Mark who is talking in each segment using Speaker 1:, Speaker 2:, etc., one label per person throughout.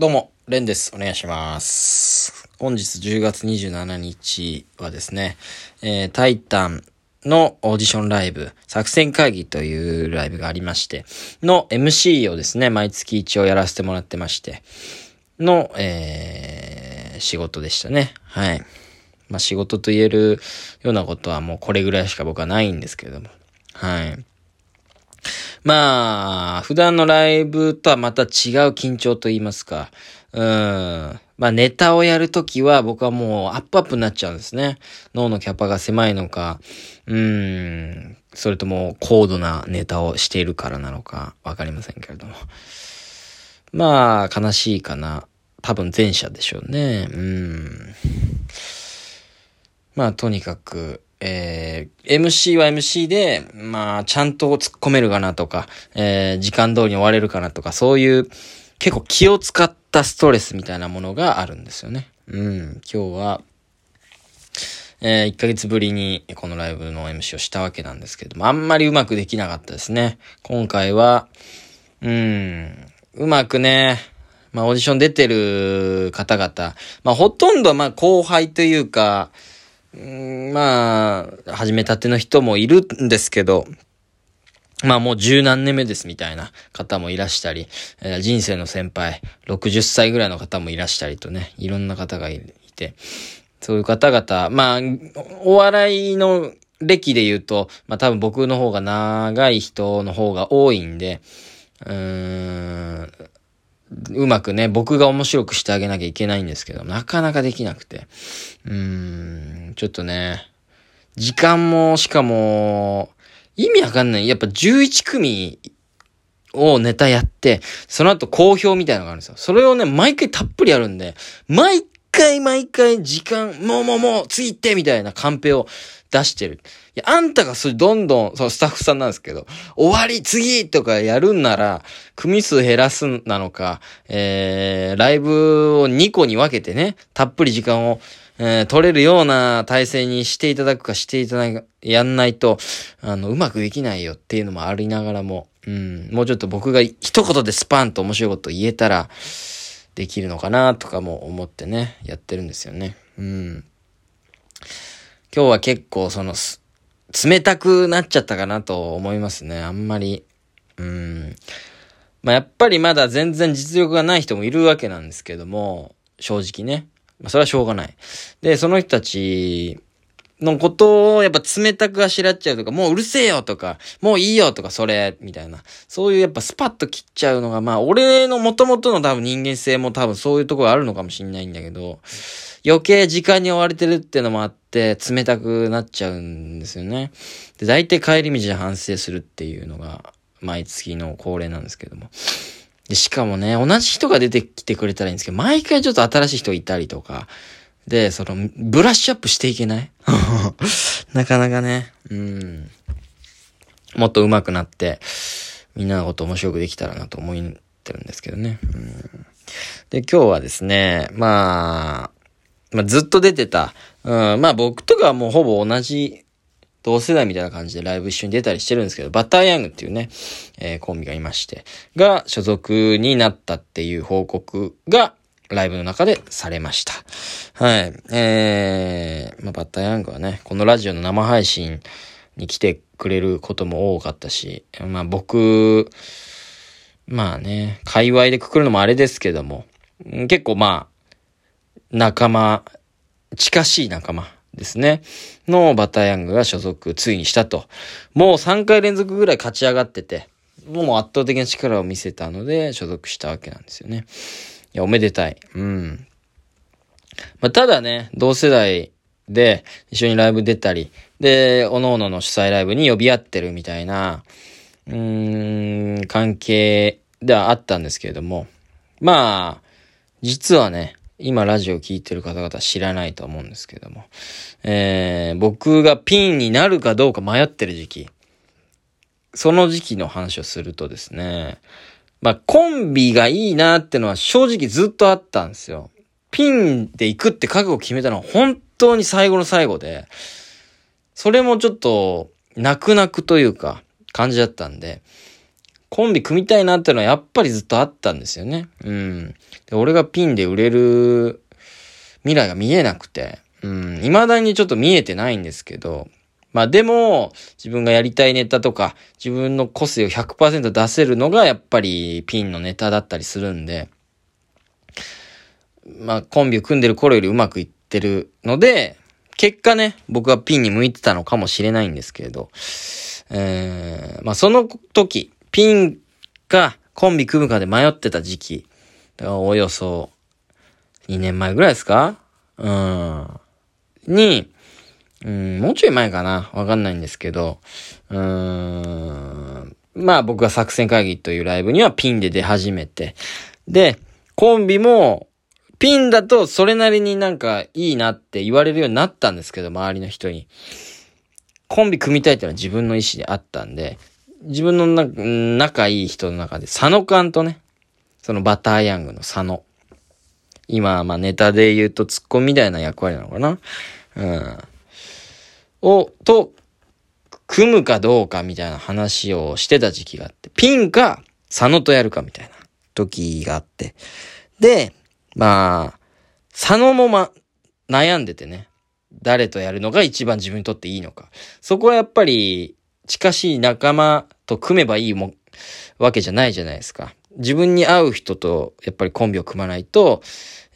Speaker 1: どうも、レンです。お願いします。本日10月27日はですね、えー、タイタンのオーディションライブ、作戦会議というライブがありまして、の MC をですね、毎月一応やらせてもらってまして、の、えー、仕事でしたね。はい。まあ仕事と言えるようなことはもうこれぐらいしか僕はないんですけれども。はい。まあ、普段のライブとはまた違う緊張と言いますか。うん。まあ、ネタをやるときは僕はもうアップアップになっちゃうんですね。脳のキャパが狭いのか、うん。それとも高度なネタをしているからなのか、わかりませんけれども。まあ、悲しいかな。多分前者でしょうね。うん。まあ、とにかく、えー、MC は MC で、まあ、ちゃんと突っ込めるかなとか、えー、時間通りに終われるかなとか、そういう、結構気を使ったストレスみたいなものがあるんですよね。うん、今日は、えー、1ヶ月ぶりにこのライブの MC をしたわけなんですけども、あんまりうまくできなかったですね。今回は、うん、うまくね、まあ、オーディション出てる方々、まあ、ほとんどまあ、後輩というか、まあ、始めたての人もいるんですけど、まあもう十何年目ですみたいな方もいらしたり、人生の先輩、60歳ぐらいの方もいらしたりとね、いろんな方がいて、そういう方々、まあ、お笑いの歴で言うと、まあ多分僕の方が長い人の方が多いんで、うーん、うまくね、僕が面白くしてあげなきゃいけないんですけど、なかなかできなくて。うーん、ちょっとね、時間も、しかも、意味わかんない。やっぱ11組をネタやって、その後好評みたいなのがあるんですよ。それをね、毎回たっぷりやるんで、毎回毎回時間、もうもうもう、次行ってみたいなカンペを出してる。いや、あんたがそれどんどん、そう、スタッフさんなんですけど、終わり、次とかやるんなら、組数減らすなのか、えー、ライブを2個に分けてね、たっぷり時間を、えー、取れるような体制にしていただくかしていただく、やんないと、あの、うまくできないよっていうのもありながらも、うん、もうちょっと僕が一言でスパンと面白いこと言えたら、できるのかなとかも思ってね、やってるんですよね。うん。今日は結構その、冷たくなっちゃったかなと思いますね。あんまり。うん。まあ、やっぱりまだ全然実力がない人もいるわけなんですけども、正直ね。まあ、それはしょうがない。で、その人たちのことをやっぱ冷たくあしらっちゃうとか、もううるせえよとか、もういいよとか、それ、みたいな。そういうやっぱスパッと切っちゃうのが、まあ、俺の元々の多分人間性も多分そういうところあるのかもしんないんだけど、余計時間に追われてるっていうのもあって、冷たくなっちゃうんですよね。で、大体帰り道で反省するっていうのが、毎月の恒例なんですけども。で、しかもね、同じ人が出てきてくれたらいいんですけど、毎回ちょっと新しい人いたりとか、で、その、ブラッシュアップしていけない？なかなかね、うん。もっと上手くなって、みんなのこと面白くできたらなと思ってるんですけどね。うん、で、今日はですね、まあ、まあ、ずっと出てた、うん、まあ僕とかはもうほぼ同じ同世代みたいな感じでライブ一緒に出たりしてるんですけど、バッターヤングっていうね、えーコンビがいまして、が所属になったっていう報告がライブの中でされました。はい。えー、まあ、バッターヤングはね、このラジオの生配信に来てくれることも多かったし、まあ僕、まあね、界隈でくくるのもあれですけども、結構まあ、仲間、近しい仲間ですね。のバッターヤングが所属ついにしたと。もう3回連続ぐらい勝ち上がってて、もう圧倒的な力を見せたので所属したわけなんですよね。いや、おめでたい。うん。まあ、ただね、同世代で一緒にライブ出たり、で、各々の主催ライブに呼び合ってるみたいな、うーん、関係ではあったんですけれども、まあ、実はね、今ラジオ聞いてる方々知らないと思うんですけども、えー、僕がピンになるかどうか迷ってる時期、その時期の話をするとですね、まあ、コンビがいいなってのは正直ずっとあったんですよ。ピンで行くって覚悟決めたのは本当に最後の最後で、それもちょっと泣く泣くというか感じだったんで、コンビ組みたいなってのはやっぱりずっとあったんですよね。うん。で、俺がピンで売れる未来が見えなくて、うん、未だにちょっと見えてないんですけど、まあでも、自分がやりたいネタとか、自分の個性を100%出せるのがやっぱりピンのネタだったりするんで、まあコンビを組んでる頃よりうまくいってるので、結果ね、僕はピンに向いてたのかもしれないんですけれど、えー、まあその時、ピンかコンビ組むかで迷ってた時期、およそ2年前ぐらいですか？うん。に、うん、もうちょい前かな。わかんないんですけど、うーん、まあ僕が作戦会議というライブにはピンで出始めて、で、コンビも、ピンだとそれなりになんかいいなって言われるようになったんですけど、周りの人に。コンビ組みたいっていうのは自分の意思であったんで、自分のな仲いい人の中で、佐野勘とね、そのバターヤングの佐野。今、まあネタで言うとツッコミみたいな役割なのかな。うん。を、と、組むかどうかみたいな話をしてた時期があって、ピンか佐野とやるかみたいな時があって。で、まあ、佐野もま、悩んでてね。誰とやるのが一番自分にとっていいのか。そこはやっぱり、近しい仲間と組めばいいも、わけじゃないじゃないですか。自分に合う人と、やっぱりコンビを組まないと、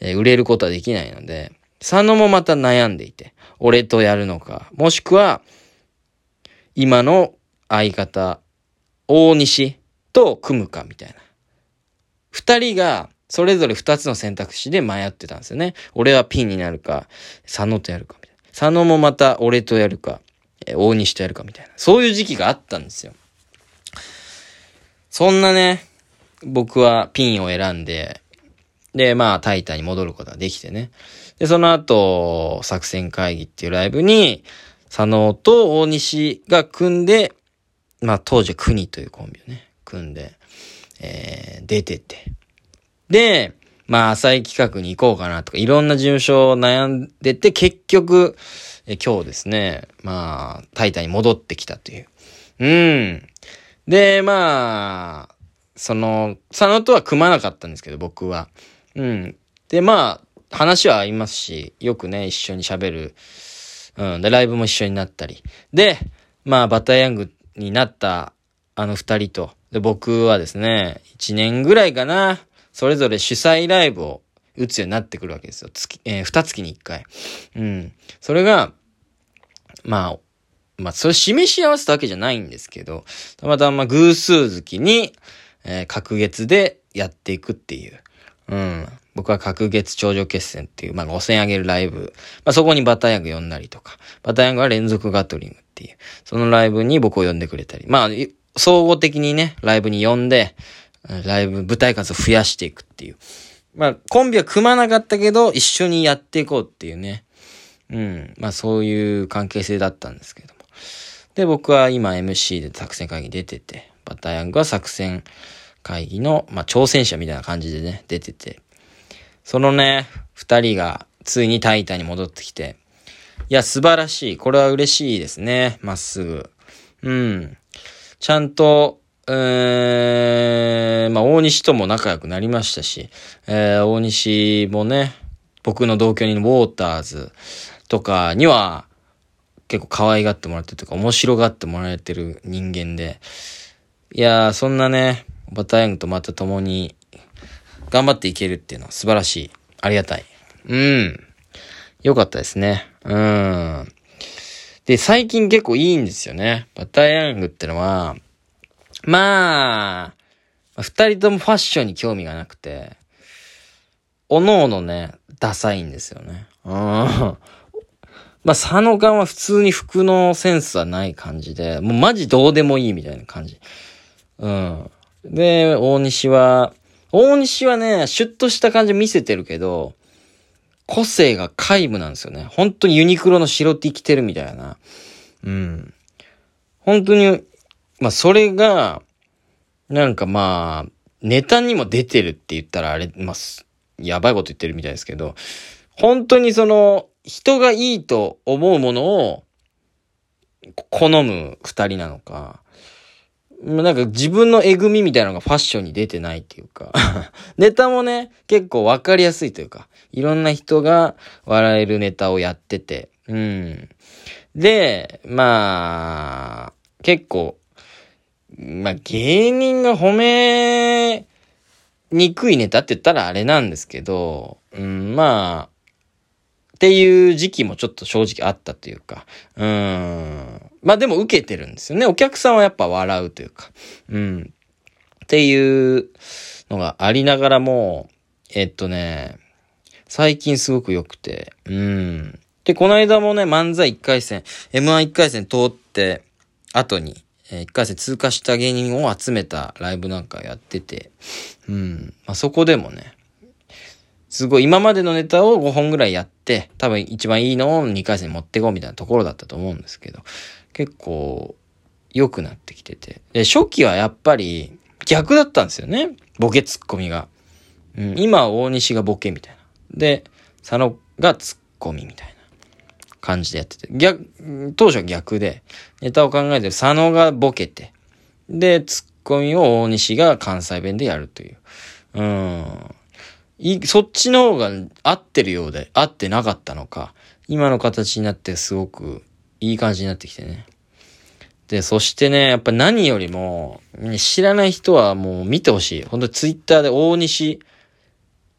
Speaker 1: えー、売れることはできないので、佐野もまた悩んでいて、俺とやるのか、もしくは、今の相方、大西と組むかみたいな。二人が、それぞれ二つの選択肢で迷ってたんですよね。俺はピンになるか、佐野とやるかみたいな。佐野もまた俺とやるか、大西とやるかみたいな。そういう時期があったんですよ。そんなね、僕はピンを選んで、で、まあ、タイタに戻ることができてね。で、その後、作戦会議っていうライブに、佐野と大西が組んで、まあ、当時は国というコンビをね、組んで、えー、出てて。で、まあ、浅い企画に行こうかなとか、いろんな事務所を悩んでて、結局、え今日ですね、まあ、タイタに戻ってきたという。うん。で、まあ、その、佐野とは組まなかったんですけど、僕は。うん。で、まあ、話は合いますし、よくね、一緒に喋る。うん。で、ライブも一緒になったり。で、まあ、バターヤングになったあの二人と、で、僕はですね、一年ぐらいかな、それぞれ主催ライブを打つようになってくるわけですよ。月、えー、二月に一回。うん。それが、まあ、まあ、それ示し合わせたわけじゃないんですけど、たまたま偶数月に、えー、隔月でやっていくっていう。うん。僕は隔月頂上決戦っていう、まあ、5000上げるライブ。まあ、そこにバタヤング呼んだりとか、バタヤングは連続ガトリングっていう、そのライブに僕を呼んでくれたり。まあ、総合的にね、ライブに呼んで、ライブ、舞台数を増やしていくっていう。まあ、コンビは組まなかったけど、一緒にやっていこうっていうね。うん。まあ、そういう関係性だったんですけども。で、僕は今 MC で作戦会議出てて、バタヤングは作戦会議の、まあ、挑戦者みたいな感じでね、出てて、そのね、二人がついにタイタに戻ってきて、いや、素晴らしい。これは嬉しいですね。まっすぐ。うん。ちゃんと、えー、まあ、大西とも仲良くなりましたし、えー、大西もね、僕の同居人のウォーターズとかには、結構可愛がってもらってるとか、面白がってもらえてる人間で、いやー、そんなね、バターヤングとまた共に頑張っていけるっていうのは素晴らしい。ありがたい。うん。よかったですね。うん。で、最近結構いいんですよね。バターヤングってのは、まあ、二人ともファッションに興味がなくて、おのおのね、ダサいんですよね。うん。まあ、佐野勘は普通に服のセンスはない感じで、もうマジどうでもいいみたいな感じ。うん。で、大西は、大西はね、シュッとした感じ見せてるけど、個性が皆無なんですよね。本当にユニクロの白 T 着てるみたいな。うん。本当に、まあそれが、なんかまあ、ネタにも出てるって言ったらあれ、まあ、やばいこと言ってるみたいですけど、本当にその、人がいいと思うものを、好む二人なのか、なんか自分のえぐみみたいなのがファッションに出てないっていうか ネタもね、結構わかりやすいというか、いろんな人が笑えるネタをやってて、うん。で、まあ、結構、まあ芸人が褒めにくいネタって言ったらあれなんですけど、うん、まあ、っていう時期もちょっと正直あったというか、うん。まあでも受けてるんですよね。お客さんはやっぱ笑うというか、うん。っていうのがありながらも、えっとね、最近すごく良くて、うん。で、この間もね、漫才1回戦、M11 回戦通って、後に、えー、1回戦通過した芸人を集めたライブなんかやってて、うん。まあ、そこでもね、すごい今までのネタを5本ぐらいやって、多分一番いいのを2回戦持ってこうみたいなところだったと思うんですけど、結構良くなってきてて。で、初期はやっぱり逆だったんですよね。ボケツッコミが。うん、今大西がボケみたいな。で、佐野がツッコミみたいな感じでやってて。逆、当初は逆で、ネタを考えて佐野がボケて、で、ツッコミを大西が関西弁でやるという。うん。い、そっちの方が合ってるようで、合ってなかったのか、今の形になってすごくいい感じになってきてね。で、そしてね、やっぱ何よりも、知らない人はもう見てほしい。本当にツイッターで大西、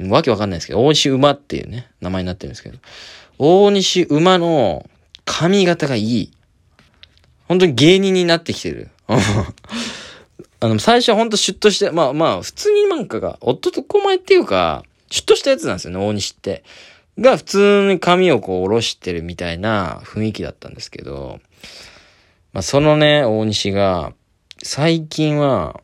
Speaker 1: わけわかんないですけど、大西馬っていうね、名前になってるんですけど、大西馬の髪型がいい。本当に芸人になってきてる。あの、最初はほんとシュッとして、まあまあ、普通になんかが、夫と子前っていうか、シュッとしたやつなんですよね、大西って。が、普通に髪をこう下ろしてるみたいな雰囲気だったんですけど、まあそのね、大西が、最近は、